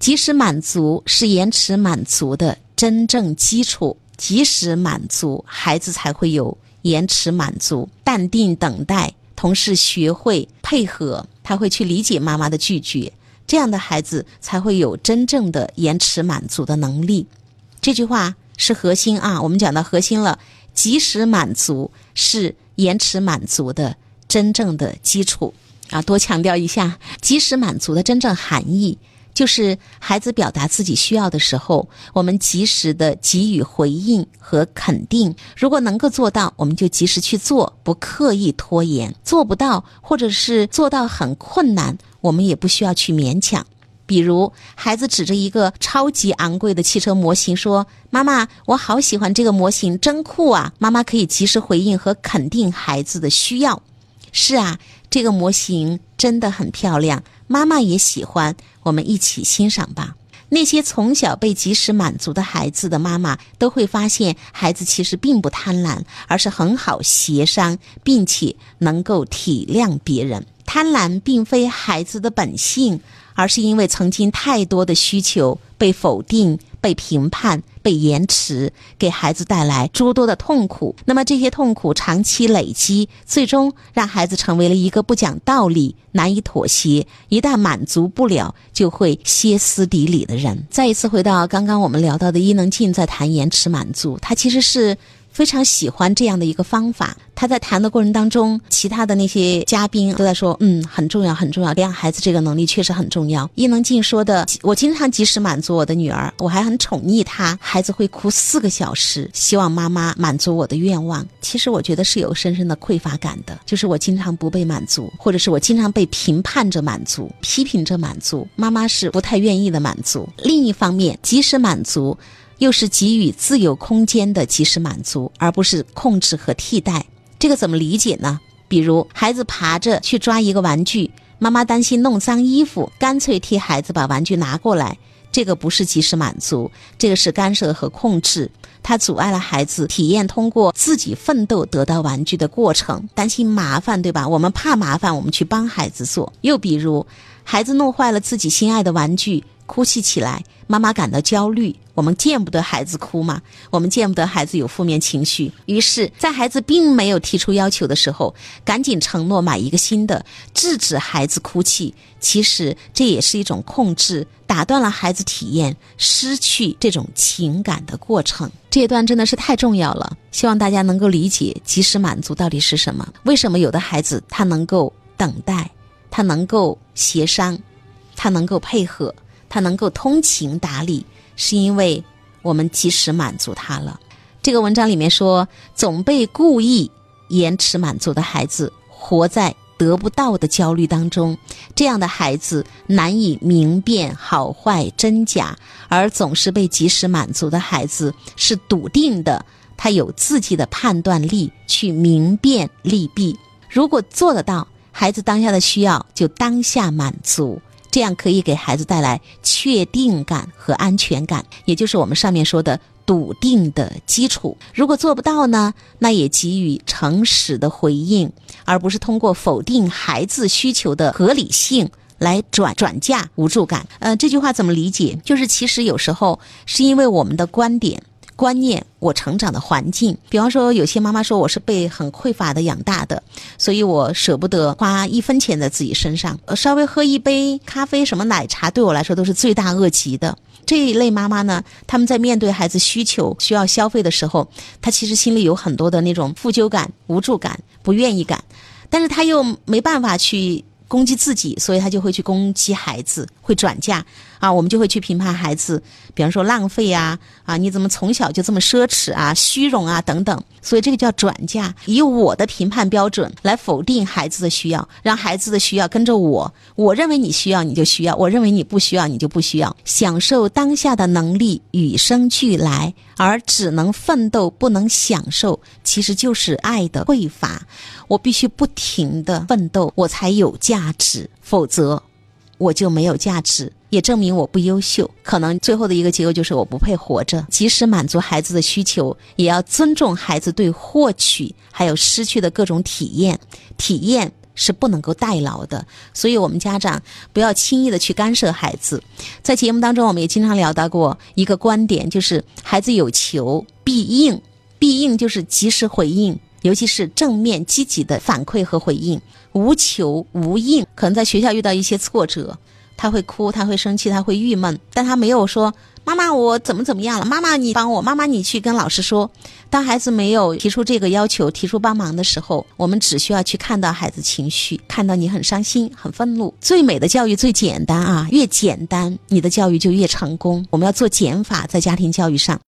及时满足是延迟满足的真正基础，及时满足，孩子才会有延迟满足。淡定等待，同时学会配合，他会去理解妈妈的拒绝，这样的孩子才会有真正的延迟满足的能力。这句话是核心啊，我们讲到核心了。及时满足是延迟满足的真正的基础啊！多强调一下，及时满足的真正含义就是孩子表达自己需要的时候，我们及时的给予回应和肯定。如果能够做到，我们就及时去做，不刻意拖延；做不到，或者是做到很困难，我们也不需要去勉强。比如，孩子指着一个超级昂贵的汽车模型说：“妈妈，我好喜欢这个模型，真酷啊！”妈妈可以及时回应和肯定孩子的需要。是啊，这个模型真的很漂亮，妈妈也喜欢，我们一起欣赏吧。那些从小被及时满足的孩子的妈妈都会发现，孩子其实并不贪婪，而是很好协商，并且能够体谅别人。贪婪并非孩子的本性。而是因为曾经太多的需求被否定、被评判、被延迟，给孩子带来诸多的痛苦。那么这些痛苦长期累积，最终让孩子成为了一个不讲道理、难以妥协、一旦满足不了就会歇斯底里的人。再一次回到刚刚我们聊到的伊能静在谈延迟满足，他其实是。非常喜欢这样的一个方法。他在谈的过程当中，其他的那些嘉宾都在说：“嗯，很重要，很重要，培养孩子这个能力确实很重要。”伊能静说的：“ 我经常及时满足我的女儿，我还很宠溺她。孩子会哭四个小时，希望妈妈满足我的愿望。其实我觉得是有深深的匮乏感的，就是我经常不被满足，或者是我经常被评判着满足、批评着满足，妈妈是不太愿意的满足。另一方面，及时满足。”又是给予自由空间的及时满足，而不是控制和替代。这个怎么理解呢？比如孩子爬着去抓一个玩具，妈妈担心弄脏衣服，干脆替孩子把玩具拿过来。这个不是及时满足，这个是干涉和控制，它阻碍了孩子体验通过自己奋斗得到玩具的过程。担心麻烦，对吧？我们怕麻烦，我们去帮孩子做。又比如，孩子弄坏了自己心爱的玩具。哭泣起来，妈妈感到焦虑。我们见不得孩子哭嘛，我们见不得孩子有负面情绪。于是，在孩子并没有提出要求的时候，赶紧承诺买一个新的，制止孩子哭泣。其实这也是一种控制，打断了孩子体验失去这种情感的过程。这一段真的是太重要了，希望大家能够理解及时满足到底是什么。为什么有的孩子他能够等待，他能够协商，他能够配合？他能够通情达理，是因为我们及时满足他了。这个文章里面说，总被故意延迟满足的孩子，活在得不到的焦虑当中。这样的孩子难以明辨好坏真假，而总是被及时满足的孩子是笃定的，他有自己的判断力去明辨利弊。如果做得到，孩子当下的需要就当下满足。这样可以给孩子带来确定感和安全感，也就是我们上面说的笃定的基础。如果做不到呢，那也给予诚实的回应，而不是通过否定孩子需求的合理性来转转嫁无助感。呃，这句话怎么理解？就是其实有时候是因为我们的观点。观念，我成长的环境，比方说，有些妈妈说我是被很匮乏的养大的，所以我舍不得花一分钱在自己身上，呃，稍微喝一杯咖啡、什么奶茶，对我来说都是罪大恶极的。这一类妈妈呢，他们在面对孩子需求需要消费的时候，她其实心里有很多的那种负疚感、无助感、不愿意感，但是她又没办法去攻击自己，所以他就会去攻击孩子，会转嫁。啊，我们就会去评判孩子，比方说浪费啊，啊，你怎么从小就这么奢侈啊、虚荣啊等等，所以这个叫转嫁，以我的评判标准来否定孩子的需要，让孩子的需要跟着我，我认为你需要你就需要，我认为你不需要你就不需要，享受当下的能力与生俱来，而只能奋斗不能享受，其实就是爱的匮乏。我必须不停的奋斗，我才有价价值，否则。我就没有价值，也证明我不优秀。可能最后的一个结果就是我不配活着。及时满足孩子的需求，也要尊重孩子对获取还有失去的各种体验。体验是不能够代劳的，所以我们家长不要轻易的去干涉孩子。在节目当中，我们也经常聊到过一个观点，就是孩子有求必应，必应就是及时回应，尤其是正面积极的反馈和回应。无求无应，可能在学校遇到一些挫折，他会哭，他会生气，他会郁闷，但他没有说。妈妈，我怎么怎么样了？妈妈，你帮我。妈妈，你去跟老师说。当孩子没有提出这个要求、提出帮忙的时候，我们只需要去看到孩子情绪，看到你很伤心、很愤怒。最美的教育最简单啊，越简单，你的教育就越成功。我们要做减法，在家庭教育上。